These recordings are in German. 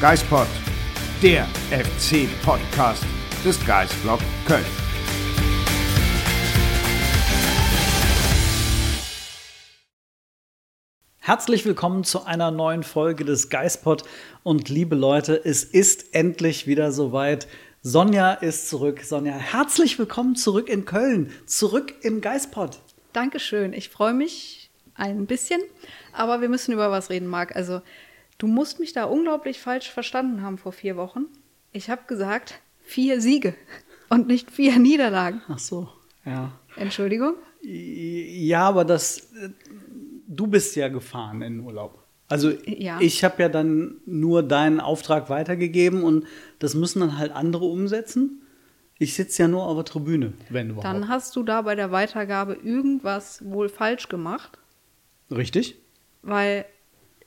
Geispod, der FC-Podcast des Geisblog Köln. Herzlich willkommen zu einer neuen Folge des Geispod. Und liebe Leute, es ist endlich wieder soweit. Sonja ist zurück. Sonja, herzlich willkommen zurück in Köln, zurück im Geispod. Dankeschön. Ich freue mich ein bisschen, aber wir müssen über was reden, Marc. Also, du musst mich da unglaublich falsch verstanden haben vor vier Wochen. Ich habe gesagt, vier Siege und nicht vier Niederlagen. Ach so, ja. Entschuldigung? Ja, aber das, du bist ja gefahren in Urlaub. Also Ja. ich habe ja dann nur deinen Auftrag weitergegeben und das müssen dann halt andere umsetzen. Ich sitze ja nur auf der Tribüne, wenn überhaupt. Dann hast du da bei der Weitergabe irgendwas wohl falsch gemacht, Richtig? weil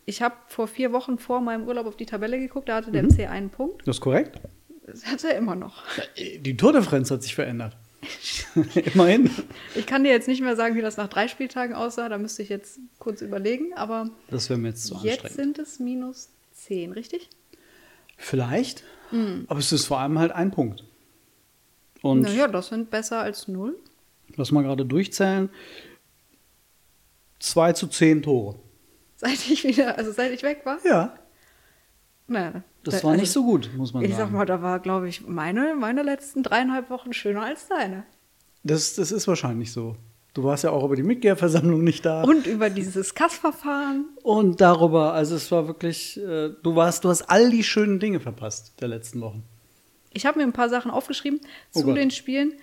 ich habe vor vier Wochen vor meinem Urlaub auf die Tabelle geguckt, da hatte Mhm. der MC einen Punkt. Das ist korrekt. Das hat er immer noch. Die Tordifferenz hat sich verändert. Immerhin. Ich kann dir jetzt nicht mehr sagen, wie das nach drei Spieltagen aussah, da müsste ich jetzt kurz überlegen, aber Das wäre mir jetzt zu jetzt anstrengend. sind es minus zehn, richtig? Vielleicht, Mhm. aber es ist vor allem halt ein Punkt. Und Naja, das sind besser als null. lass mal gerade durchzählen. 2 zu 10 Tore. Seit ich wieder, also seit ich weg war. Ja. Naja, Das da- war also, nicht so gut, muss man Ich sagen. sag mal, da war, glaube ich, meine, meine letzten dreieinhalb Wochen schöner als deine. Das, das ist wahrscheinlich so. Du warst ja auch über die Mitgliederversammlung nicht da. Und über dieses Kassverfahren. Und darüber, also es war wirklich, äh, du warst, du hast all die schönen Dinge verpasst der letzten Wochen. Ich habe mir ein paar Sachen aufgeschrieben Oh zu Gott. den Spielen,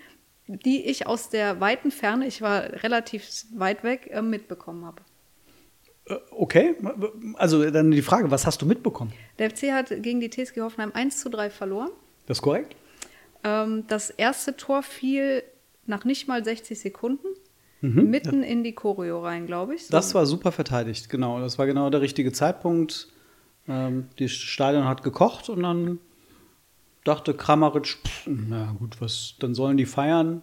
die ich aus der weiten Ferne, ich war relativ weit weg, äh, mitbekommen habe. Äh, okay, also dann die Frage, was hast du mitbekommen? Der FC hat gegen die TSG Hoffenheim 1 zu 3 verloren. Das ist korrekt? Ähm, das erste Tor fiel nach nicht mal 60 Sekunden. Mhm. Mitten in die Choreo rein, glaube ich. So. Das war super verteidigt, genau. Das war genau der richtige Zeitpunkt. Ähm, das Stadion hat gekocht und dann dachte Kramaric, pff, na gut, was, dann sollen die feiern.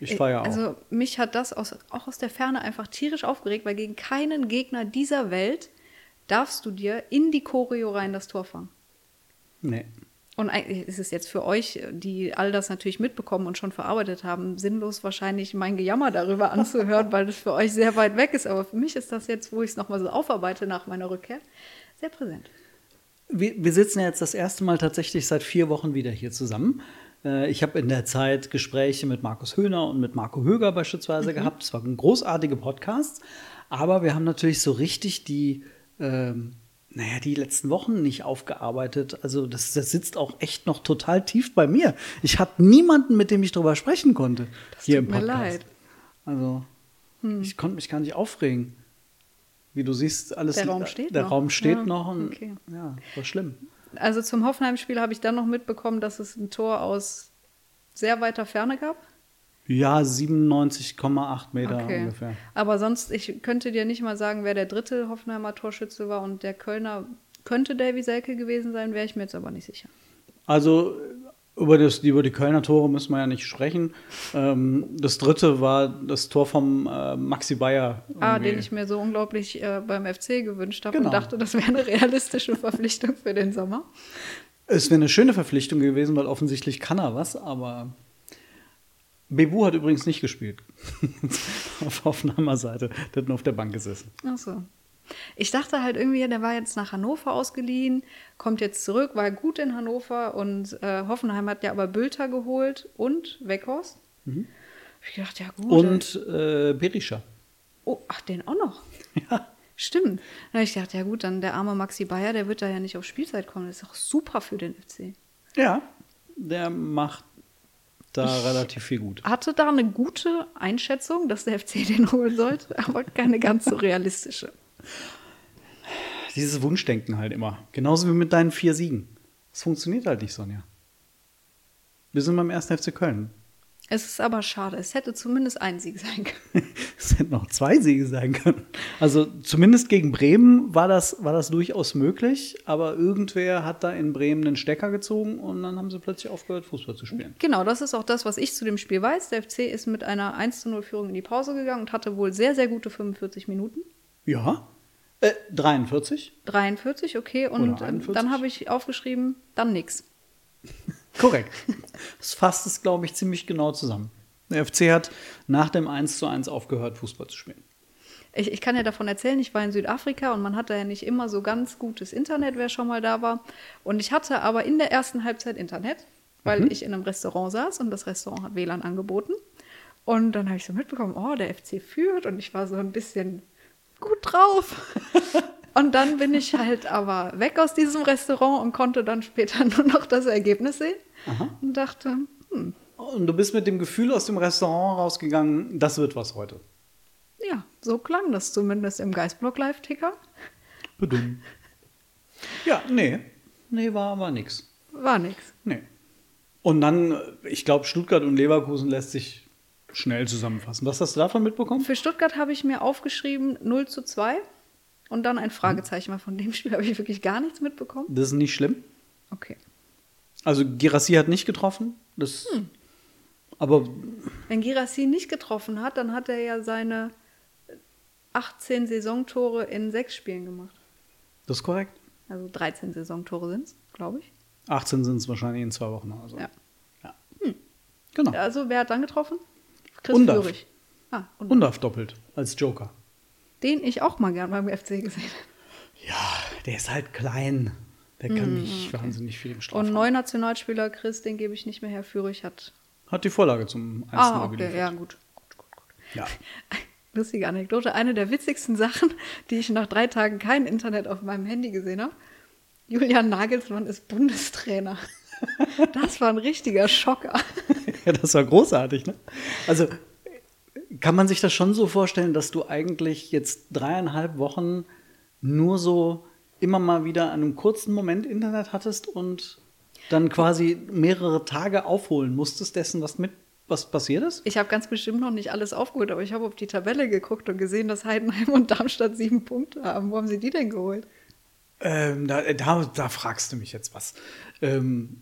Ich feiere auch. Also mich hat das aus, auch aus der Ferne einfach tierisch aufgeregt, weil gegen keinen Gegner dieser Welt darfst du dir in die Choreo rein das Tor fangen. nee. Und eigentlich ist es jetzt für euch, die all das natürlich mitbekommen und schon verarbeitet haben, sinnlos wahrscheinlich mein Gejammer darüber anzuhören, weil das für euch sehr weit weg ist. Aber für mich ist das jetzt, wo ich es nochmal so aufarbeite nach meiner Rückkehr, sehr präsent. Wir, wir sitzen ja jetzt das erste Mal tatsächlich seit vier Wochen wieder hier zusammen. Äh, Ich habe in der Zeit Gespräche mit Markus Höhner und mit Marco Höger beispielsweise gehabt. Es waren großartige Podcasts. Aber wir haben natürlich so richtig die, ähm, naja, die letzten Wochen nicht aufgearbeitet. Also das, das sitzt auch echt noch total tief bei mir. Ich hatte niemanden, mit dem ich darüber sprechen konnte. hier tut im mir Podcast. leid. Also ich konnte mich gar nicht aufregen. Wie du siehst, alles Der Raum steht der noch. Raum steht Ja, noch und okay. ja, war schlimm. Also zum Hoffenheim-Spiel habe ich dann noch mitbekommen, dass es ein Tor aus sehr weiter Ferne gab. Ja, 97,8 Meter Okay. ungefähr. Aber sonst, ich könnte dir nicht mal sagen, wer der dritte Hoffenheimer Torschütze war und der Kölner könnte Davy Selke gewesen sein, wäre ich mir jetzt aber nicht sicher. Also über, das, über die Kölner Tore müssen wir ja nicht sprechen. Ähm, das dritte war das Tor vom äh, Maxi Bayer. Ah, irgendwie. den ich mir so unglaublich äh, beim FC gewünscht habe Genau. und dachte, das wäre eine realistische Verpflichtung für den Sommer. Es wäre eine schöne Verpflichtung gewesen, weil offensichtlich kann er was, aber Bebu hat übrigens nicht gespielt. auf Hoffenheimer Seite. Der hat nur auf der Bank gesessen. Ach so. Ich dachte halt irgendwie, der war jetzt nach Hannover ausgeliehen, kommt jetzt zurück, war gut in Hannover und äh, Hoffenheim hat ja aber Bülter geholt und Weghorst. Ich dachte, ja gut. Mhm. Und äh, Berisha. Oh, ach, den auch noch. Ja. Stimmt. Na, ich dachte, ja gut, dann der arme Maxi Bayer, der wird da ja nicht auf Spielzeit kommen. Das ist auch super für den FC. Ja, der macht da relativ viel gut. Hatte da eine gute Einschätzung, dass der FC den holen sollte, aber keine ganz so realistische. Dieses Wunschdenken halt immer. Genauso wie mit deinen vier Siegen. Das funktioniert halt nicht, Sonja. Wir sind beim 1. FC Köln. Es ist aber schade. Es hätte zumindest ein Sieg sein können. Es hätten auch zwei Siege sein können. Also zumindest gegen Bremen war das, war das durchaus möglich, aber irgendwer hat da in Bremen einen Stecker gezogen und dann haben sie plötzlich aufgehört, Fußball zu spielen. Genau, das ist auch das, was ich zu dem Spiel weiß. Der FC ist mit einer 1 zu 0 Führung in die Pause gegangen und hatte wohl sehr, sehr gute 45 Minuten. Ja, Äh, 43? 43, okay. Und Oder 41? dann habe ich aufgeschrieben, dann nix. Korrekt. Das fasst es, glaube ich, ziemlich genau zusammen. Der FC hat nach dem 1 zu 1 aufgehört, Fußball zu spielen. Ich, ich kann ja davon erzählen, ich war in Südafrika und man hatte ja nicht immer so ganz gutes Internet, wer schon mal da war. Und ich hatte aber in der ersten Halbzeit Internet, weil ich in einem Restaurant saß und das Restaurant hat WLAN angeboten. Und dann habe ich so mitbekommen, oh, der FC führt und ich war so ein bisschen gut drauf. Und dann bin ich halt aber weg aus diesem Restaurant und konnte dann später nur noch das Ergebnis sehen und dachte, hm, Und du bist mit dem Gefühl aus dem Restaurant rausgegangen, das wird was heute. ja, so klang das zumindest im Geistblock Live-Ticker. Bedummt. Ja, nee. Nee, war aber nix. War nix. Nee. Und dann, äh, ich glaube, Stuttgart und Leverkusen lässt sich schnell zusammenfassen. Was hast du davon mitbekommen? Für Stuttgart habe ich mir aufgeschrieben 0 zu 2 und dann ein Fragezeichen, weil von dem Spiel habe ich wirklich gar nichts mitbekommen. Das ist nicht schlimm. Okay. Also Girassi hat nicht getroffen. Das, Aber Wenn Girassi nicht getroffen hat, dann hat er ja seine 18 Saisontore in sechs Spielen gemacht. das ist korrekt. Also 13 Saisontore sind es, glaube ich. 18 sind es wahrscheinlich in zwei Wochen. Also. Ja. ja. Genau. Also wer hat dann getroffen? Chris Undav. Führig. Ah, und Undav doppelt als Joker. den ich auch mal gern beim FC gesehen habe. Ja, der ist halt klein. Der kann nicht wahnsinnig viel im Strafraum. Und neuer Nationalspieler Chris, den gebe ich nicht mehr her. Führig hat. Hat die Vorlage zum 1 Ah, okay, geliefert. ja, gut. gut, gut, gut. Ja. Lustige Anekdote. Eine der witzigsten Sachen, die ich nach drei Tagen kein Internet auf meinem Handy gesehen habe. Julian Nagelsmann ist Bundestrainer. Das war ein richtiger Schocker. Ja, das war großartig, ne? Also kann man sich das schon so vorstellen, dass du eigentlich jetzt dreieinhalb Wochen nur so immer mal wieder an einem kurzen Moment Internet hattest und dann quasi mehrere Tage aufholen musstest dessen, was mit was passiert ist? Ich habe ganz bestimmt noch nicht alles aufgeholt, aber ich habe auf die Tabelle geguckt und gesehen, dass Heidenheim und Darmstadt sieben Punkte haben. Wo haben sie die denn geholt? Ähm, da, da, da fragst du mich jetzt was. Ähm,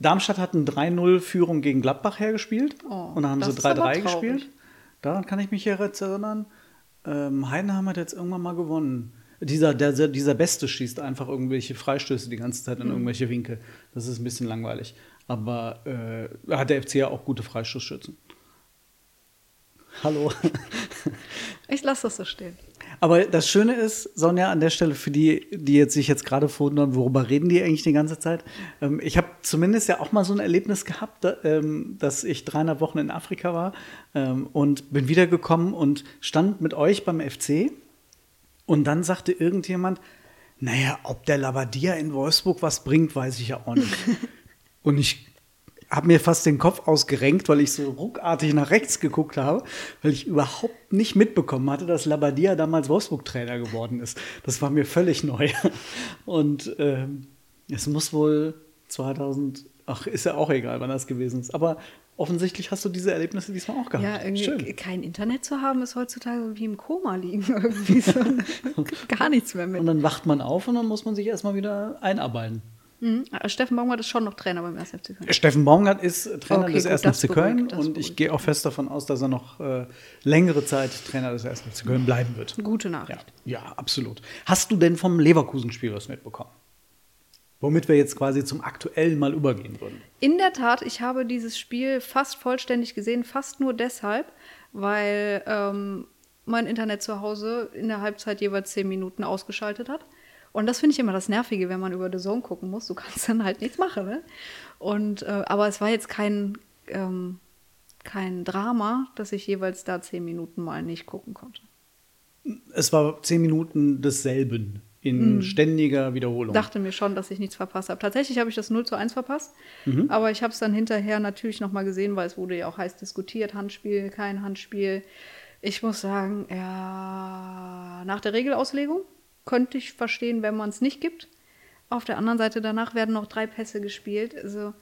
Darmstadt hat eine 3-0-Führung gegen Gladbach hergespielt Oh, und dann haben sie ist aber 3-3 traurig. gespielt. Daran kann ich mich jetzt erinnern. Ähm, Heidenheim hat jetzt irgendwann mal gewonnen. Dieser, der, dieser Beste schießt einfach irgendwelche Freistöße die ganze Zeit in Hm. irgendwelche Winkel. Das ist ein bisschen langweilig. Aber äh, hat der FC ja auch gute Freistoßschützen. Hallo. Ich lasse das so stehen. Aber das Schöne ist, Sonja, an der Stelle für die, die jetzt sich jetzt gerade wundern, worüber reden die eigentlich die ganze Zeit? Ähm, ich habe zumindest ja auch mal so ein Erlebnis gehabt, da, ähm, dass ich dreieinhalb Wochen in Afrika war ähm, und bin wiedergekommen und stand mit euch beim FC. Und dann sagte irgendjemand, naja, ob der Labadia in Wolfsburg was bringt, weiß ich ja auch nicht. und ich habe mir fast den Kopf ausgerenkt, weil ich so ruckartig nach rechts geguckt habe, weil ich überhaupt nicht mitbekommen hatte, dass Labadia damals Wolfsburg-Trainer geworden ist. Das war mir völlig neu. Und ähm, es muss wohl 2000, ach, ist ja auch egal, wann das gewesen ist. Aber offensichtlich hast du diese Erlebnisse diesmal auch gehabt. Ja, irgendwie Schön. kein Internet zu haben, ist heutzutage wie im Koma liegen. Irgendwie so gar nichts mehr mit. Und dann wacht man auf und dann muss man sich erstmal wieder einarbeiten. Mhm. Aber Steffen Baumgart ist schon noch Trainer beim 1. FC Köln. Steffen Baumgart ist Trainer Okay, des gut, 1. das FC Köln und ich gehe auch fest davon aus, dass er noch äh, längere Zeit Trainer des 1. FC Köln bleiben wird. Gute Ja, Nachricht. ja, absolut. Hast du denn vom Leverkusen-Spiel was mitbekommen? Womit wir jetzt quasi zum aktuellen mal übergehen würden. In der Tat, ich habe dieses Spiel fast vollständig gesehen, fast nur deshalb, weil ähm, mein Internet zu Hause in der Halbzeit jeweils zehn Minuten ausgeschaltet hat. Und das finde ich immer das Nervige, wenn man über The Zone gucken muss. Du kannst dann halt nichts machen. Ne? Und, äh, aber es war jetzt kein, ähm, kein Drama, dass ich jeweils da zehn Minuten mal nicht gucken konnte. Es war zehn Minuten desselben in ständiger Wiederholung. dachte mir schon, dass ich nichts verpasst habe. Tatsächlich habe ich das 0 zu 1 verpasst, aber ich habe es dann hinterher natürlich nochmal gesehen, weil es wurde ja auch heiß diskutiert, Handspiel, kein Handspiel. Ich muss sagen, ja, nach der Regelauslegung könnte ich verstehen, wenn man es nicht gibt. Auf der anderen Seite danach werden noch drei Pässe gespielt. Also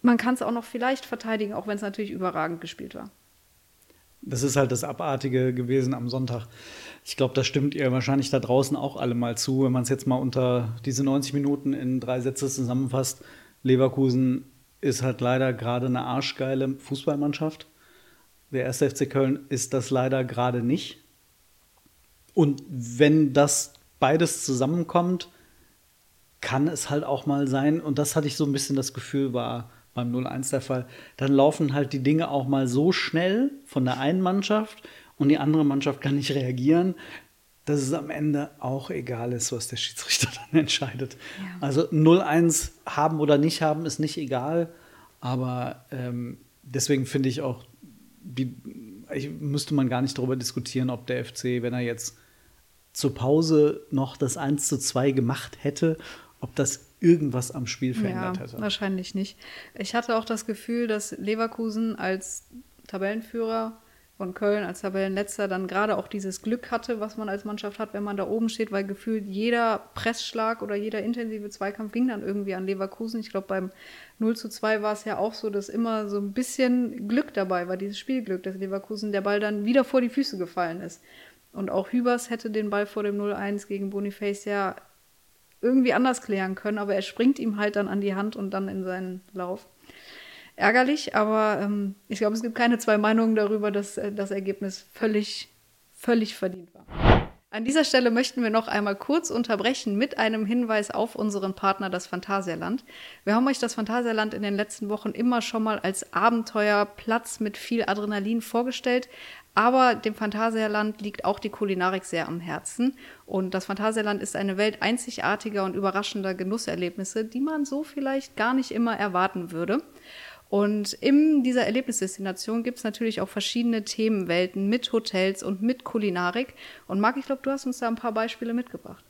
man kann es auch noch vielleicht verteidigen, auch wenn es natürlich überragend gespielt war. Das ist halt das Abartige gewesen am Sonntag. Ich glaube, da stimmt ihr wahrscheinlich da draußen auch alle mal zu, wenn man es jetzt mal unter diese 90 Minuten in drei Sätze zusammenfasst. Leverkusen ist halt leider gerade eine arschgeile Fußballmannschaft. Der 1. FC Köln ist das leider gerade nicht. Und wenn das beides zusammenkommt, kann es halt auch mal sein, und das hatte ich so ein bisschen das Gefühl, war beim 0-1 der Fall, dann laufen halt die Dinge auch mal so schnell von der einen Mannschaft und die andere Mannschaft kann nicht reagieren, dass es am Ende auch egal ist, was der Schiedsrichter dann entscheidet. Ja. Also 0-1 haben oder nicht haben ist nicht egal, aber ähm, deswegen finde ich auch, die, ich, müsste man gar nicht darüber diskutieren, ob der FC, wenn er jetzt zur Pause noch das 1 zu 2 gemacht hätte, ob das irgendwas am Spiel verändert ja, hätte. Wahrscheinlich nicht. Ich hatte auch das Gefühl, dass Leverkusen als Tabellenführer von Köln als Tabellenletzter dann gerade auch dieses Glück hatte, was man als Mannschaft hat, wenn man da oben steht, weil gefühlt jeder Pressschlag oder jeder intensive Zweikampf ging dann irgendwie an Leverkusen. Ich glaube, beim 0 zu 2 war es ja auch so, dass immer so ein bisschen Glück dabei war, dieses Spielglück, dass Leverkusen der Ball dann wieder vor die Füße gefallen ist. Und auch Hübers hätte den Ball vor dem 0-1 gegen Boniface ja irgendwie anders klären können, aber er springt ihm halt dann an die Hand und dann in seinen Lauf ärgerlich, aber ähm, ich glaube, es gibt keine zwei Meinungen darüber, dass äh, das Ergebnis völlig, völlig verdient war. An dieser Stelle möchten wir noch einmal kurz unterbrechen mit einem Hinweis auf unseren Partner, das Phantasialand. Wir haben euch das Phantasialand in den letzten Wochen immer schon mal als Abenteuerplatz mit viel Adrenalin vorgestellt. Aber dem Phantasialand liegt auch die Kulinarik sehr am Herzen. Und das Phantasialand ist eine Welt einzigartiger und überraschender Genusserlebnisse, die man so vielleicht gar nicht immer erwarten würde. Und in dieser Erlebnisdestination gibt es natürlich auch verschiedene Themenwelten mit Hotels und mit Kulinarik. Und Marc, ich glaube, du hast uns da ein paar Beispiele mitgebracht.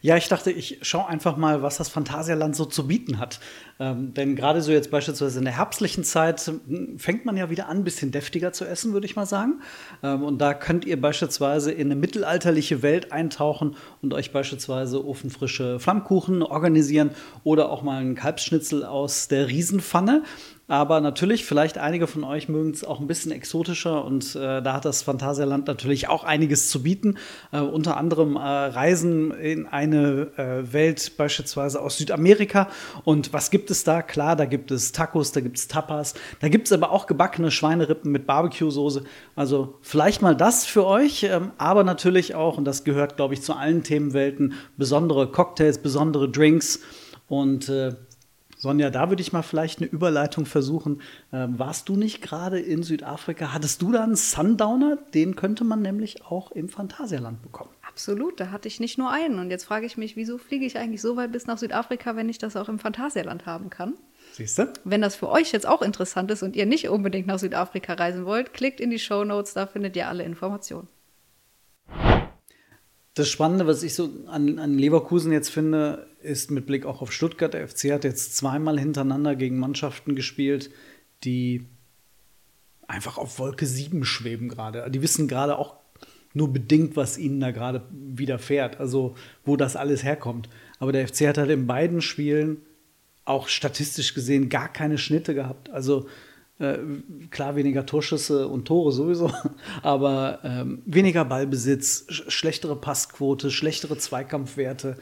Ja, ich dachte, ich schaue einfach mal, was das Phantasialand so zu bieten hat. Ähm, denn gerade so jetzt beispielsweise in der herbstlichen Zeit hm, fängt man ja wieder an, ein bisschen deftiger zu essen, würde ich mal sagen. Ähm, und da könnt ihr beispielsweise in eine mittelalterliche Welt eintauchen und euch beispielsweise ofenfrische Flammkuchen organisieren oder auch mal einen Kalbsschnitzel aus der Riesenpfanne. Aber natürlich, vielleicht einige von euch mögen es auch ein bisschen exotischer und äh, da hat das Phantasialand natürlich auch einiges zu bieten. Äh, unter anderem äh, Reisen in eine äh, Welt beispielsweise aus Südamerika. Und was gibt es da? Klar, da gibt es Tacos, da gibt es Tapas, da gibt es aber auch gebackene Schweinerippen mit Barbecue-Soße. Also vielleicht mal das für euch, ähm, aber natürlich auch, und das gehört, glaube ich, zu allen Themenwelten, besondere Cocktails, besondere Drinks. Und äh, Sonja, da würde ich mal vielleicht eine Überleitung versuchen. Ähm, warst du nicht gerade in Südafrika? Hattest du da einen Sundowner? Den könnte man nämlich auch im Phantasialand bekommen. Absolut, da hatte ich nicht nur einen. Und jetzt frage ich mich, wieso fliege ich eigentlich so weit bis nach Südafrika, wenn ich das auch im Phantasialand haben kann? Siehst du? Wenn das für euch jetzt auch interessant ist und ihr nicht unbedingt nach Südafrika reisen wollt, klickt in die Show Notes, da findet ihr alle Informationen. Das Spannende, was ich so an, an Leverkusen jetzt finde, ist mit Blick auch auf Stuttgart. Der FC hat jetzt zweimal hintereinander gegen Mannschaften gespielt, die einfach auf Wolke 7 schweben gerade. Die wissen gerade auch nur bedingt, was ihnen da gerade widerfährt, also wo das alles herkommt. Aber der FC hat halt in beiden Spielen auch statistisch gesehen gar keine Schnitte gehabt. Also äh, klar, weniger Torschüsse und Tore sowieso, aber ähm, weniger Ballbesitz, sch schlechtere Passquote, schlechtere Zweikampfwerte.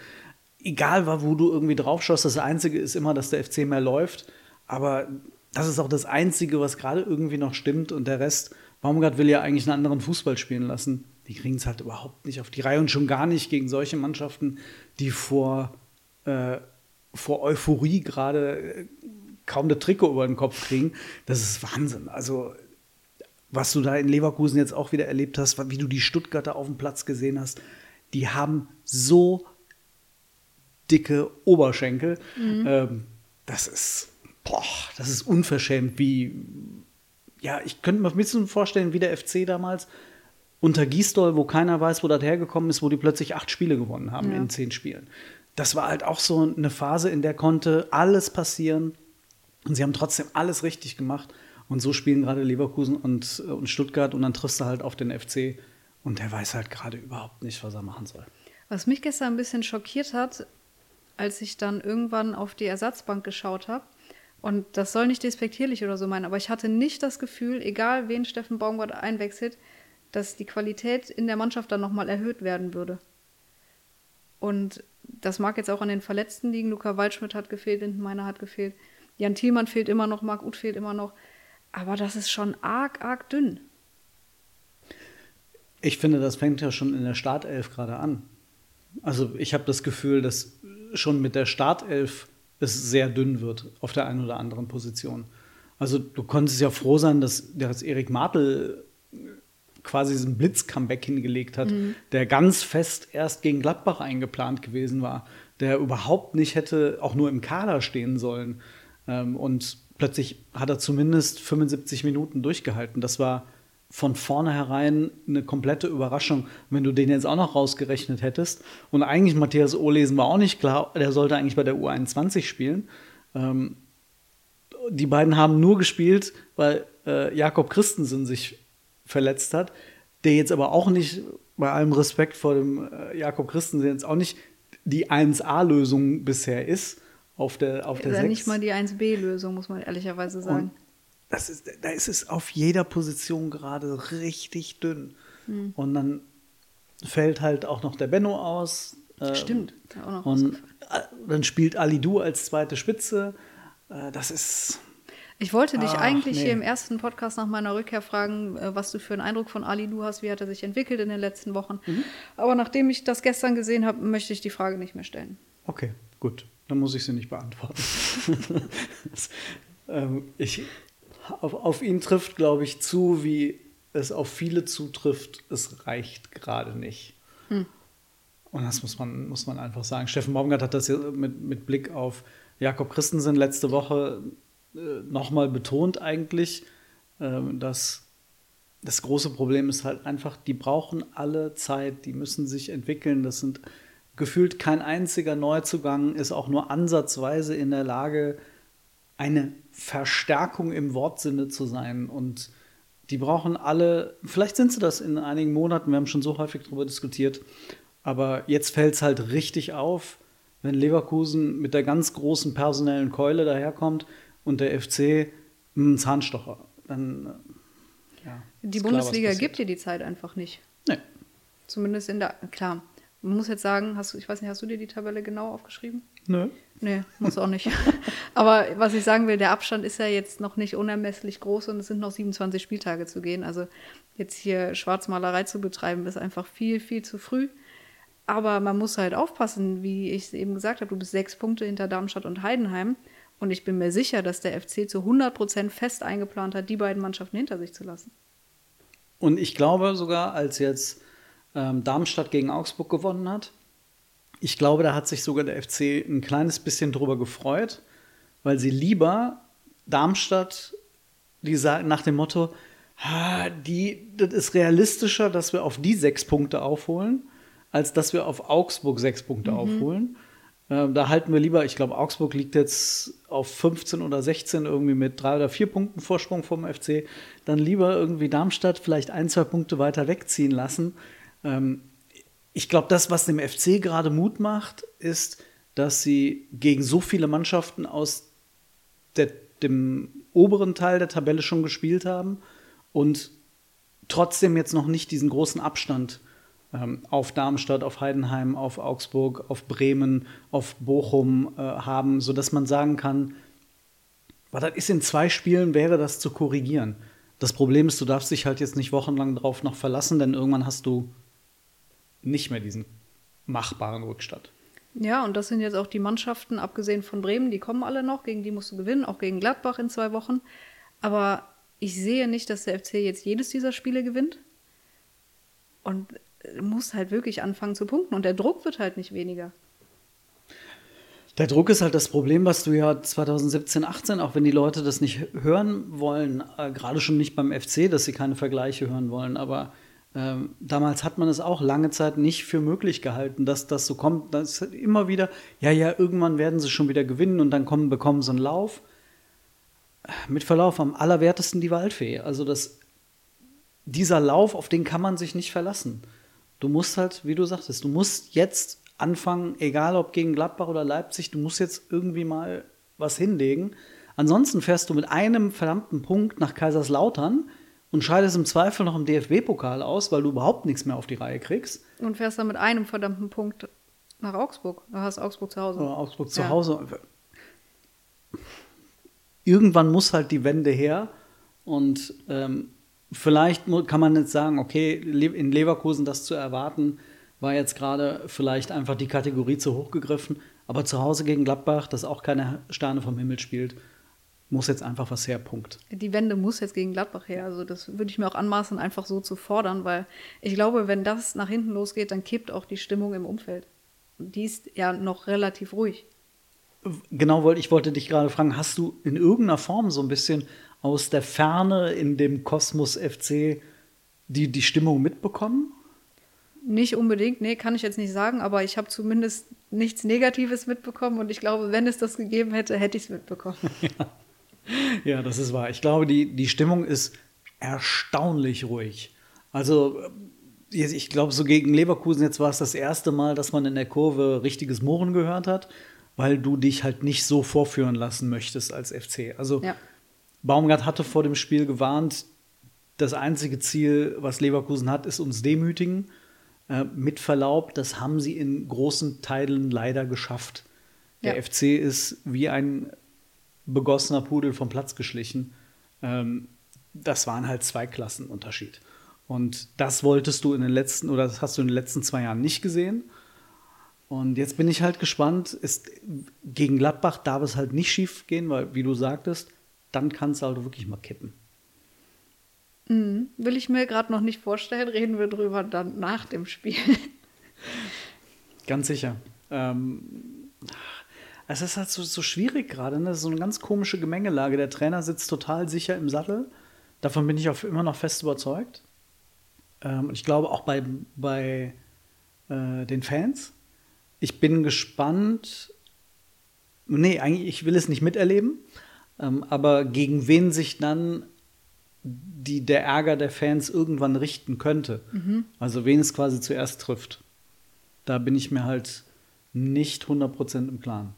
Egal, wo du irgendwie draufschaust, das Einzige ist immer, dass der FC mehr läuft. Aber das ist auch das Einzige, was gerade irgendwie noch stimmt. Und der Rest, Baumgart will ja eigentlich einen anderen Fußball spielen lassen. Die kriegen es halt überhaupt nicht auf die Reihe und schon gar nicht gegen solche Mannschaften, die vor, äh, vor Euphorie gerade äh, kaum das Trikot über den Kopf kriegen. Das ist Wahnsinn. Also, was du da in Leverkusen jetzt auch wieder erlebt hast, wie du die Stuttgarter auf dem Platz gesehen hast, die haben so dicke Oberschenkel. Mhm. Ähm, das ist, boah, das ist unverschämt, wie, ja, ich könnte mir ein bisschen vorstellen, wie der FC damals unter Gisdol, wo keiner weiß, wo das hergekommen ist, wo die plötzlich acht Spiele gewonnen haben ja. in zehn Spielen. Das war halt auch so eine Phase, in der konnte alles passieren, und sie haben trotzdem alles richtig gemacht. Und so spielen gerade Leverkusen und, äh, und Stuttgart. Und dann triffst du halt auf den FC. Und der weiß halt gerade überhaupt nicht, was er machen soll. Was mich gestern ein bisschen schockiert hat, als ich dann irgendwann auf die Ersatzbank geschaut habe, und das soll nicht despektierlich oder so meinen, aber ich hatte nicht das Gefühl, egal wen Steffen Baumgart einwechselt, dass die Qualität in der Mannschaft dann nochmal erhöht werden würde. Und das mag jetzt auch an den Verletzten liegen. Luca Waldschmidt hat gefehlt, Lindenmeiner hat gefehlt. Jan Thielmann fehlt immer noch, Marc Uth fehlt immer noch. Aber das ist schon arg, arg dünn. Ich finde, das fängt ja schon in der Startelf gerade an. Also ich habe das Gefühl, dass schon mit der Startelf es sehr dünn wird auf der einen oder anderen Position. Also du konntest ja froh sein, dass, dass Erik Martel quasi diesen Blitz-Comeback hingelegt hat, mhm. der ganz fest erst gegen Gladbach eingeplant gewesen war, der überhaupt nicht hätte auch nur im Kader stehen sollen. Ähm, und plötzlich hat er zumindest 75 Minuten durchgehalten. Das war von vornherein eine komplette Überraschung, wenn du den jetzt auch noch rausgerechnet hättest. Und eigentlich Matthias Ohlesen war auch nicht klar, der sollte eigentlich bei der U21 spielen. Ähm, die beiden haben nur gespielt, weil äh, Jakob Christensen sich verletzt hat, der jetzt aber auch nicht, bei allem Respekt vor dem äh, Jakob Christensen, jetzt auch nicht die 1A-Lösung bisher ist auf der auf der ist ja nicht mal die 1B-Lösung, muss man ehrlicherweise sagen. Und das ist, da ist es auf jeder Position gerade richtig dünn. Hm. Und dann fällt halt auch noch der Benno aus. Äh, Stimmt. Auch noch und äh, dann spielt Ali Du als zweite Spitze. Äh, das ist. Ich wollte dich Ach, eigentlich nee. hier im ersten Podcast nach meiner Rückkehr fragen, äh, was du für einen Eindruck von Ali Du hast, wie hat er sich entwickelt in den letzten Wochen. Mhm. Aber nachdem ich das gestern gesehen habe, möchte ich die Frage nicht mehr stellen. Okay, gut. Dann muss ich sie nicht beantworten. ähm, ich, auf, auf ihn trifft, glaube ich, zu, wie es auf viele zutrifft. Es reicht gerade nicht. Hm. Und das muss man, muss man einfach sagen. Steffen Baumgart hat das ja mit, mit Blick auf Jakob Christensen letzte Woche äh, nochmal betont eigentlich, äh, dass das große Problem ist halt einfach, die brauchen alle Zeit, die müssen sich entwickeln. Das sind gefühlt kein einziger Neuzugang ist auch nur ansatzweise in der Lage, eine Verstärkung im Wortsinne zu sein. Und die brauchen alle, vielleicht sind sie das in einigen Monaten, wir haben schon so häufig darüber diskutiert, aber jetzt fällt es halt richtig auf, wenn Leverkusen mit der ganz großen personellen Keule daherkommt und der FC einen Zahnstocher. Dann, äh, ja, die Bundesliga klar, gibt dir die Zeit einfach nicht. Nee. Zumindest in der, klar. Man muss jetzt sagen, hast du, ich weiß nicht, hast du dir die Tabelle genau aufgeschrieben? Nö. Nee, muss auch nicht. Aber was ich sagen will, der Abstand ist ja jetzt noch nicht unermesslich groß und es sind noch 27 Spieltage zu gehen. Also jetzt hier Schwarzmalerei zu betreiben, ist einfach viel, viel zu früh. Aber man muss halt aufpassen, wie ich es eben gesagt habe, du bist sechs Punkte hinter Darmstadt und Heidenheim. Und ich bin mir sicher, dass der FC zu 100 Prozent fest eingeplant hat, die beiden Mannschaften hinter sich zu lassen. Und ich glaube sogar, als jetzt ähm, Darmstadt gegen Augsburg gewonnen hat, ich glaube, da hat sich sogar der FC ein kleines bisschen drüber gefreut, weil sie lieber Darmstadt, die sagen nach dem Motto, die, das ist realistischer, dass wir auf die sechs Punkte aufholen, als dass wir auf Augsburg sechs Punkte mhm. aufholen. Ähm, da halten wir lieber, ich glaube, Augsburg liegt jetzt auf 15 oder 16 irgendwie mit drei oder vier Punkten Vorsprung vom FC. Dann lieber irgendwie Darmstadt vielleicht ein, zwei Punkte weiter wegziehen lassen. Ähm, ich glaube, das, was dem FC gerade Mut macht, ist, dass sie gegen so viele Mannschaften aus der, dem oberen Teil der Tabelle schon gespielt haben und trotzdem jetzt noch nicht diesen großen Abstand ähm, auf Darmstadt, auf Heidenheim, auf Augsburg, auf Bremen, auf Bochum äh, haben, sodass man sagen kann, das ist in zwei Spielen, wäre das zu korrigieren. Das Problem ist, du darfst dich halt jetzt nicht wochenlang darauf noch verlassen, denn irgendwann hast du nicht mehr diesen machbaren Rückstand. Ja, und das sind jetzt auch die Mannschaften, abgesehen von Bremen, die kommen alle noch, gegen die musst du gewinnen, auch gegen Gladbach in zwei Wochen. Aber ich sehe nicht, dass der FC jetzt jedes dieser Spiele gewinnt. Und muss halt wirklich anfangen zu punkten. Und der Druck wird halt nicht weniger. Der Druck ist halt das Problem, was du ja 2017, 18, auch wenn die Leute das nicht hören wollen, äh, gerade schon nicht beim FC, dass sie keine Vergleiche hören wollen, aber damals hat man es auch lange Zeit nicht für möglich gehalten, dass das so kommt. Das immer wieder, ja, ja, irgendwann werden sie schon wieder gewinnen und dann kommen, bekommen sie einen Lauf. Mit Verlauf am allerwertesten die Waldfee. Also das, dieser Lauf, auf den kann man sich nicht verlassen. Du musst halt, wie du sagtest, du musst jetzt anfangen, egal ob gegen Gladbach oder Leipzig, du musst jetzt irgendwie mal was hinlegen. Ansonsten fährst du mit einem verdammten Punkt nach Kaiserslautern, und scheidest im Zweifel noch im DFB-Pokal aus, weil du überhaupt nichts mehr auf die Reihe kriegst. Und fährst dann mit einem verdammten Punkt nach Augsburg. Du hast Augsburg zu Hause. Oder Augsburg zu ja. Hause. Irgendwann muss halt die Wende her. Und ähm, vielleicht kann man jetzt sagen, okay, in Leverkusen das zu erwarten, war jetzt gerade vielleicht einfach die Kategorie zu hoch gegriffen. Aber zu Hause gegen Gladbach, das auch keine Sterne vom Himmel spielt, muss jetzt einfach was her, Punkt. Die Wende muss jetzt gegen Gladbach her. Also das würde ich mir auch anmaßen, einfach so zu fordern, weil ich glaube, wenn das nach hinten losgeht, dann kippt auch die Stimmung im Umfeld. Die ist ja noch relativ ruhig. Genau, wollte ich wollte dich gerade fragen, hast du in irgendeiner Form so ein bisschen aus der Ferne in dem Kosmos FC die, die Stimmung mitbekommen? Nicht unbedingt, nee, kann ich jetzt nicht sagen, aber ich habe zumindest nichts Negatives mitbekommen und ich glaube, wenn es das gegeben hätte, hätte ich es mitbekommen. Ja. ja, das ist wahr. Ich glaube, die, die Stimmung ist erstaunlich ruhig. Also, ich glaube, so gegen Leverkusen jetzt war es das erste Mal, dass man in der Kurve richtiges Mohren gehört hat, weil du dich halt nicht so vorführen lassen möchtest als FC. Also, ja. Baumgart hatte vor dem Spiel gewarnt, das einzige Ziel, was Leverkusen hat, ist uns demütigen. Äh, mit Verlaub, das haben sie in großen Teilen leider geschafft. Der ja. FC ist wie ein begossener Pudel vom Platz geschlichen. Ähm, das waren halt zwei Klassen Unterschied. Und das wolltest du in den letzten, oder das hast du in den letzten zwei Jahren nicht gesehen. Und jetzt bin ich halt gespannt. Ist, gegen Gladbach darf es halt nicht schief gehen, weil, wie du sagtest, dann kann es halt wirklich mal kippen. Mhm. Will ich mir gerade noch nicht vorstellen, reden wir drüber dann nach dem Spiel. Ganz sicher. Ähm, es ist halt so, so schwierig gerade, ne? so eine ganz komische Gemengelage. Der Trainer sitzt total sicher im Sattel. Davon bin ich auch immer noch fest überzeugt. Ähm, ich glaube auch bei, bei äh, den Fans. Ich bin gespannt. Nee, eigentlich, ich will es nicht miterleben. Ähm, aber gegen wen sich dann die der Ärger der Fans irgendwann richten könnte. Mhm. Also wen es quasi zuerst trifft. Da bin ich mir halt nicht 100% im Klaren.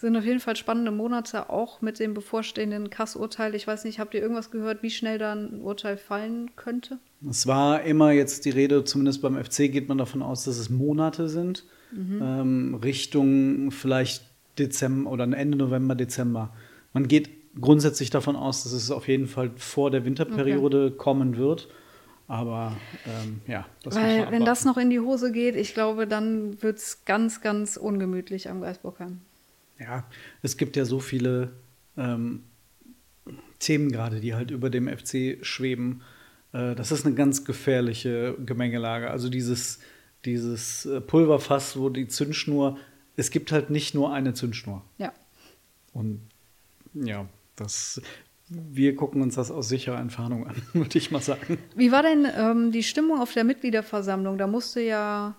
Sind auf jeden Fall spannende Monate, auch mit dem bevorstehenden Kassurteil. Ich weiß nicht, habt ihr irgendwas gehört, wie schnell da ein Urteil fallen könnte? Es war immer jetzt die Rede, zumindest beim FC geht man davon aus, dass es Monate sind. Mhm. Ähm, Richtung vielleicht Dezember oder Ende November, Dezember. Man geht grundsätzlich davon aus, dass es auf jeden Fall vor der Winterperiode okay. kommen wird. Aber ähm, ja, das Weil, wenn das noch in die Hose geht, ich glaube, dann wird es ganz, ganz ungemütlich am Geisbockheim. Ja, es gibt ja so viele ähm, Themen gerade, die halt über dem FC schweben. Äh, das ist eine ganz gefährliche Gemengelage. Also dieses, dieses äh, Pulverfass, wo die Zündschnur, es gibt halt nicht nur eine Zündschnur. Ja. Und ja, das, wir gucken uns das aus sicherer Entfernung an, würde ich mal sagen. Wie war denn ähm, die Stimmung auf der Mitgliederversammlung? Da musste ja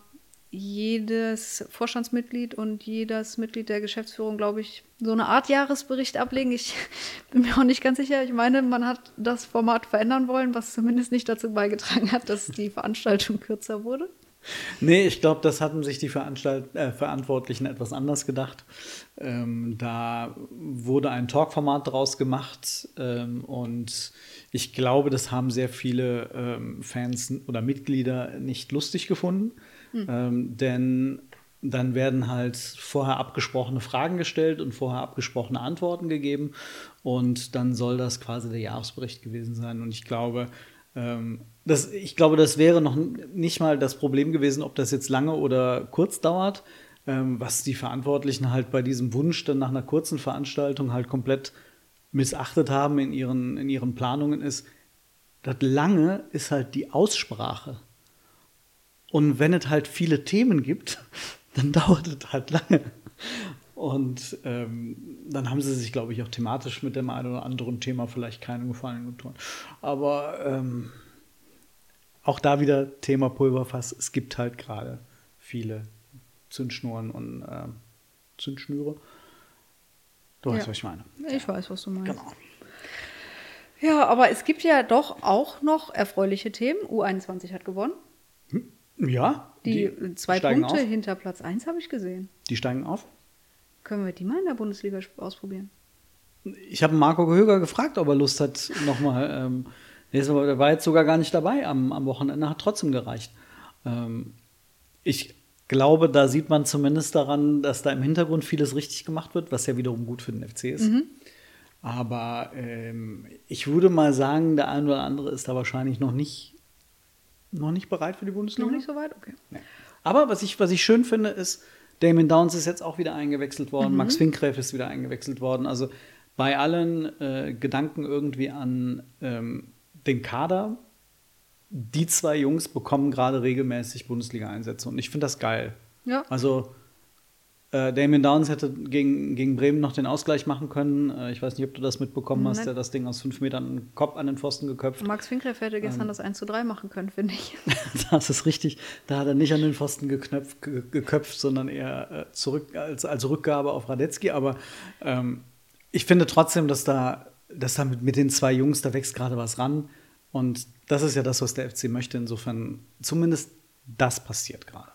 jedes Vorstandsmitglied und jedes Mitglied der Geschäftsführung, glaube ich, so eine Art Jahresbericht ablegen. Ich bin mir auch nicht ganz sicher. Ich meine, man hat das Format verändern wollen, was zumindest nicht dazu beigetragen hat, dass die Veranstaltung kürzer wurde. Nee, ich glaube, das hatten sich die Veranstalt äh, Verantwortlichen etwas anders gedacht. Ähm, da wurde ein Talkformat draus gemacht ähm, und ich glaube, das haben sehr viele ähm, Fans oder Mitglieder nicht lustig gefunden, mhm. denn dann werden halt vorher abgesprochene Fragen gestellt und vorher abgesprochene Antworten gegeben und dann soll das quasi der Jahresbericht gewesen sein. Und ich glaube, ähm, das, ich glaube, das wäre noch nicht mal das Problem gewesen, ob das jetzt lange oder kurz dauert. Ähm, was die Verantwortlichen halt bei diesem Wunsch dann nach einer kurzen Veranstaltung halt komplett missachtet haben in ihren, in ihren Planungen ist, das lange ist halt die Aussprache. Und wenn es halt viele Themen gibt, dann dauert es halt lange. Und ähm, dann haben sie sich, glaube ich, auch thematisch mit dem einen oder anderen Thema vielleicht keinen Gefallen getan. Aber ähm, auch da wieder Thema Pulverfass. Es gibt halt gerade viele Zündschnuren und äh, Zündschnüre. Du weißt, was ich meine. Ich weiß, was du meinst. Genau. Ja, aber es gibt ja doch auch noch erfreuliche Themen. U21 hat gewonnen. Hm? Ja. Die, die zwei Punkte auf. hinter Platz 1 habe ich gesehen. Die steigen auf. Können wir die mal in der Bundesliga ausprobieren? Ich habe Marco Gehöger gefragt, ob er Lust hat, nochmal. Ähm, der war jetzt sogar gar nicht dabei am, am Wochenende, hat trotzdem gereicht. Ähm, ich glaube, da sieht man zumindest daran, dass da im Hintergrund vieles richtig gemacht wird, was ja wiederum gut für den FC ist. Mhm. Aber ähm, ich würde mal sagen, der ein oder andere ist da wahrscheinlich noch nicht, noch nicht bereit für die Bundesliga. Noch nicht so weit? Okay. Aber was ich, was ich schön finde, ist, Damon Downs ist jetzt auch wieder eingewechselt worden, Max Finkgräf ist wieder eingewechselt worden. Also bei allen äh, Gedanken irgendwie an ähm, den Kader, die zwei Jungs bekommen gerade regelmäßig Bundesliga-Einsätze und ich finde das geil. Ja. Also äh, Damien Downs hätte gegen, gegen Bremen noch den Ausgleich machen können. Äh, ich weiß nicht, ob du das mitbekommen hast, Nein. der das Ding aus fünf Metern Kopf an den Pfosten geköpft. Max Finkreff hätte Ähm. gestern das 1 zu 3 machen können, finde ich. Das ist richtig. Da hat er nicht an den Pfosten geknöpft, ge geköpft, sondern eher äh, zurück als, als Rückgabe auf Radetzky. Aber ähm, ich finde trotzdem, dass da, dass da mit, mit den zwei Jungs, da wächst gerade was ran. Und das ist ja das, was der FC möchte. Insofern zumindest das passiert gerade.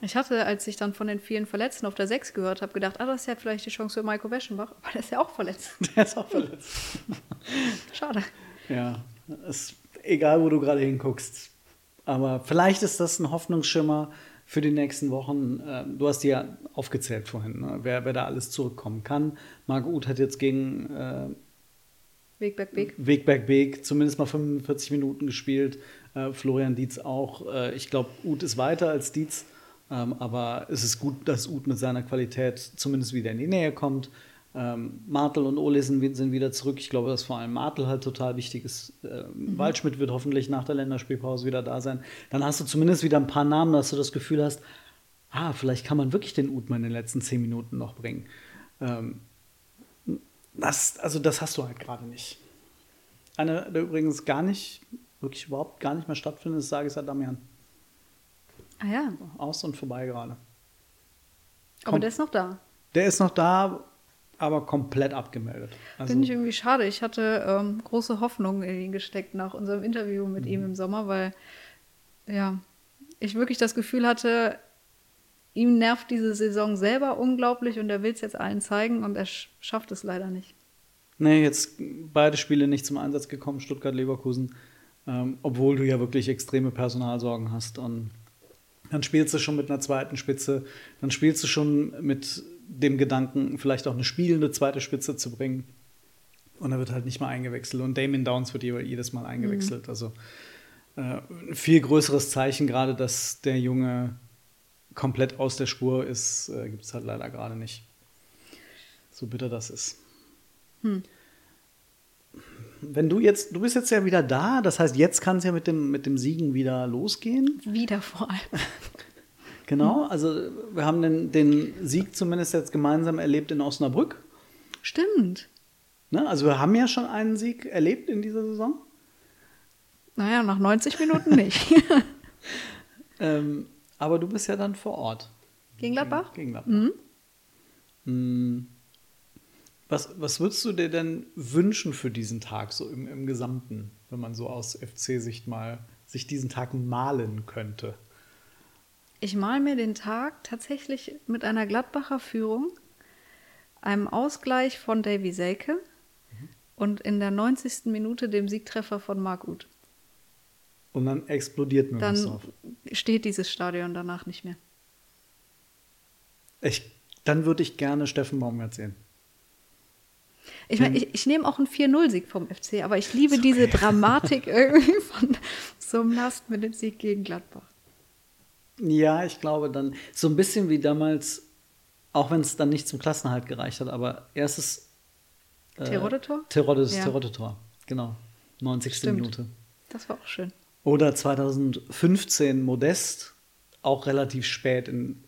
Ich hatte, als ich dann von den vielen Verletzten auf der 6 gehört habe, gedacht, ah, das ist ja vielleicht die Chance für Maiko Weschenbach, aber der ist ja auch verletzt. Der ist auch verletzt. Schade. Ja, ist egal, wo du gerade hinguckst. Aber vielleicht ist das ein Hoffnungsschimmer für die nächsten Wochen. Ähm, Du hast die ja aufgezählt vorhin, ne? wer, wer da alles zurückkommen kann. Marc Uth hat jetzt gegen äh, Weg, Back, Weg. Wegberg Beek zumindest mal 45 Minuten gespielt. Äh, Florian Dietz auch. Äh, ich glaube, Uth ist weiter als Dietz. Ähm, aber es ist gut, dass Uth mit seiner Qualität zumindest wieder in die Nähe kommt. Ähm, Martel und Ole sind, wieder zurück. Ich glaube, dass vor allem Martel halt total wichtig ist. Ähm, Waldschmidt wird hoffentlich nach der Länderspielpause wieder da sein. Dann hast du zumindest wieder ein paar Namen, dass du das Gefühl hast, ah, vielleicht kann man wirklich den Uth mal in den letzten zehn Minuten noch bringen. Ähm, das, also das hast du halt gerade nicht. Einer, der übrigens gar nicht, wirklich überhaupt gar nicht mehr stattfindet, ist Sagis Adamian. Ah ja, Aus und vorbei gerade. aber Komm. der ist noch da. Der ist noch da, aber komplett abgemeldet. Also, Finde ich irgendwie schade. Ich hatte ähm, große Hoffnung in ihn gesteckt nach unserem Interview mit ihm im Sommer, weil ja, ich wirklich das Gefühl hatte, ihm nervt diese Saison selber unglaublich und er will es jetzt allen zeigen und er sch schafft es leider nicht. nee, jetzt beide Spiele nicht zum Einsatz gekommen, Stuttgart-Leverkusen, ähm, obwohl du ja wirklich extreme Personalsorgen hast. Und dann spielst du schon mit einer zweiten Spitze, dann spielst du schon mit dem Gedanken, vielleicht auch eine spielende zweite Spitze zu bringen. Und er wird halt nicht mal eingewechselt. Und Damien Downs wird je- jedes Mal eingewechselt. Also äh, ein viel größeres Zeichen, gerade dass der Junge komplett aus der Spur ist, äh, gibt es halt leider gerade nicht. So bitter das ist. Wenn du jetzt, du bist jetzt ja wieder da, das heißt, jetzt kann es ja mit dem, mit dem Siegen wieder losgehen. Wieder vor allem. Genau, also wir haben den, den Sieg zumindest jetzt gemeinsam erlebt in Osnabrück. Stimmt. Ne? Also wir haben ja schon einen Sieg erlebt in dieser Saison. Naja, nach 90 Minuten nicht. Ähm, aber du bist ja dann vor Ort. Gegen Gladbach? Gegen Gladbach. Mm. Was, was würdest du dir denn wünschen für diesen Tag, so im, im Gesamten, wenn man so aus FC-Sicht mal sich diesen Tag malen könnte? Ich mal mir den Tag tatsächlich mit einer Gladbacher Führung, einem Ausgleich von Davy Selke und in der 90. Minute dem Siegtreffer von Marc Uth. Und dann explodiert mir was Dann drauf. steht dieses Stadion danach nicht mehr. Ich, dann würde ich gerne Steffen Baumgart sehen. Ich meine, ich, ich nehme auch einen 4-0-Sieg vom FC, aber ich liebe diese Dramatik irgendwie von so einem Last-Minute-Sieg gegen Gladbach. Ja, ich glaube dann so ein bisschen wie damals, auch wenn es dann nicht zum Klassenhalt gereicht hat, aber erstes äh, Terodde-Tor? Terodde, Ja. Terodde-Tor, genau. 90. Stimmt. Minute. Das war auch schön. Oder 2015 Modest, auch relativ spät in,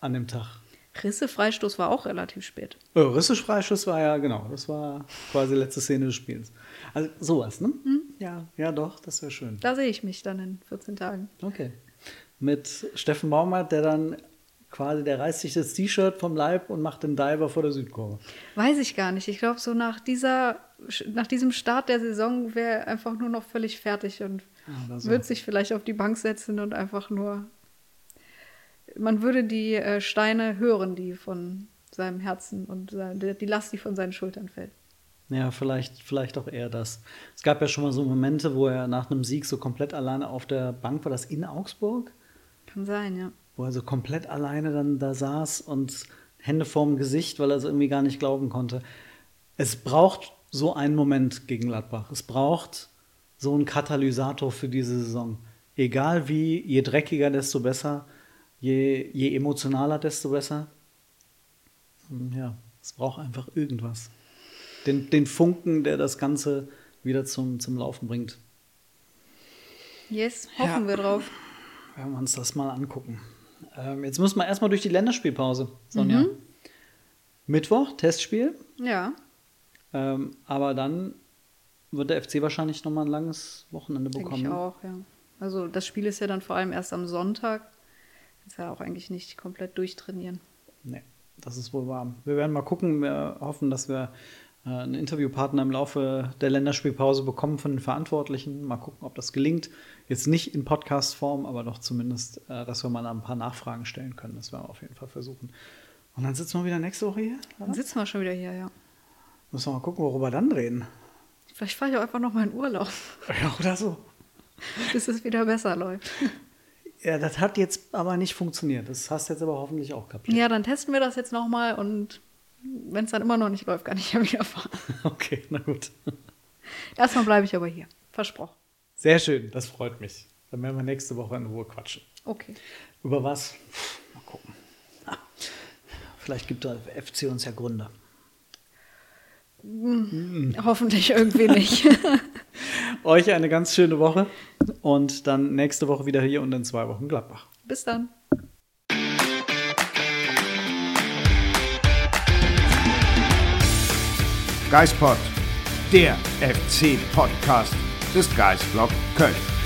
an dem Tag. Risse-Freistoß war auch relativ spät. Oh, Rissig-Freischuss war ja, genau, das war quasi letzte Szene des Spiels. Also sowas, ne? Hm? Ja, ja doch, das wäre schön. Da sehe ich mich dann in 14 Tagen. Okay. Mit Steffen Baumgart, der dann quasi, der reißt sich das T-Shirt vom Leib und macht den Diver vor der Südkurve. Weiß ich gar nicht. Ich glaube, so nach, dieser, nach diesem Start der Saison wäre er einfach nur noch völlig fertig und Ja, oder so. würde sich vielleicht auf die Bank setzen und einfach nur. Man würde die äh, Steine hören, die von seinem Herzen und die die Last, die von seinen Schultern fällt. Ja, vielleicht, vielleicht auch eher das. Es gab ja schon mal so Momente, wo er nach einem Sieg so komplett alleine auf der Bank war, das in Augsburg, Kann sein, ja. wo er so komplett alleine dann da saß und Hände vorm Gesicht, weil er es irgendwie gar nicht glauben konnte. Es braucht so einen Moment gegen Gladbach. Es braucht so einen Katalysator für diese Saison. Egal wie, je dreckiger, desto besser, je, je emotionaler, desto besser. Hm, ja, es braucht einfach irgendwas. Den, den Funken, der das Ganze wieder zum, zum Laufen bringt. Yes, hoffen Ja. wir drauf. Werden wir uns das mal angucken. Ähm, jetzt müssen wir erstmal durch die Länderspielpause, Sonja. Mittwoch, Testspiel. Ja, Ähm, aber dann wird der FC wahrscheinlich nochmal ein langes Wochenende denke bekommen. ich auch, ja. Also das Spiel ist ja dann vor allem erst am Sonntag. Ist ja auch eigentlich nicht komplett durchtrainieren. Nee, das ist wohl warm. Wir werden mal gucken. Wir hoffen, dass wir äh, einen Interviewpartner im Laufe der Länderspielpause bekommen von den Verantwortlichen. Mal gucken, ob das gelingt. Jetzt nicht in Podcast-Form, aber doch zumindest, äh, dass wir mal ein paar Nachfragen stellen können. Das werden wir auf jeden Fall versuchen. Und dann sitzen wir wieder nächste Woche hier. Dann sitzen wir schon wieder hier, ja. Müssen wir mal gucken, worüber wir dann reden. Vielleicht fahre ich auch einfach noch mal in Urlaub, Ja, oder so. bis es wieder besser läuft. Ja, das hat jetzt aber nicht funktioniert. Das hast jetzt aber hoffentlich auch kapiert. Ja, dann testen wir das jetzt noch mal und wenn es dann immer noch nicht läuft, kann ich ja wieder fahren. Okay, na gut. Erstmal bleibe ich aber hier. Versprochen. Sehr schön, das freut mich. Dann werden wir nächste Woche in Ruhe quatschen. Okay. Über was? Mal gucken. Ah, Vielleicht gibt der FC uns ja Gründe. Hoffentlich irgendwie nicht. Euch eine ganz schöne Woche und dann nächste Woche wieder hier und in zwei Wochen Gladbach. Bis dann. Geispod, der FC-Podcast des Geisblog Köln.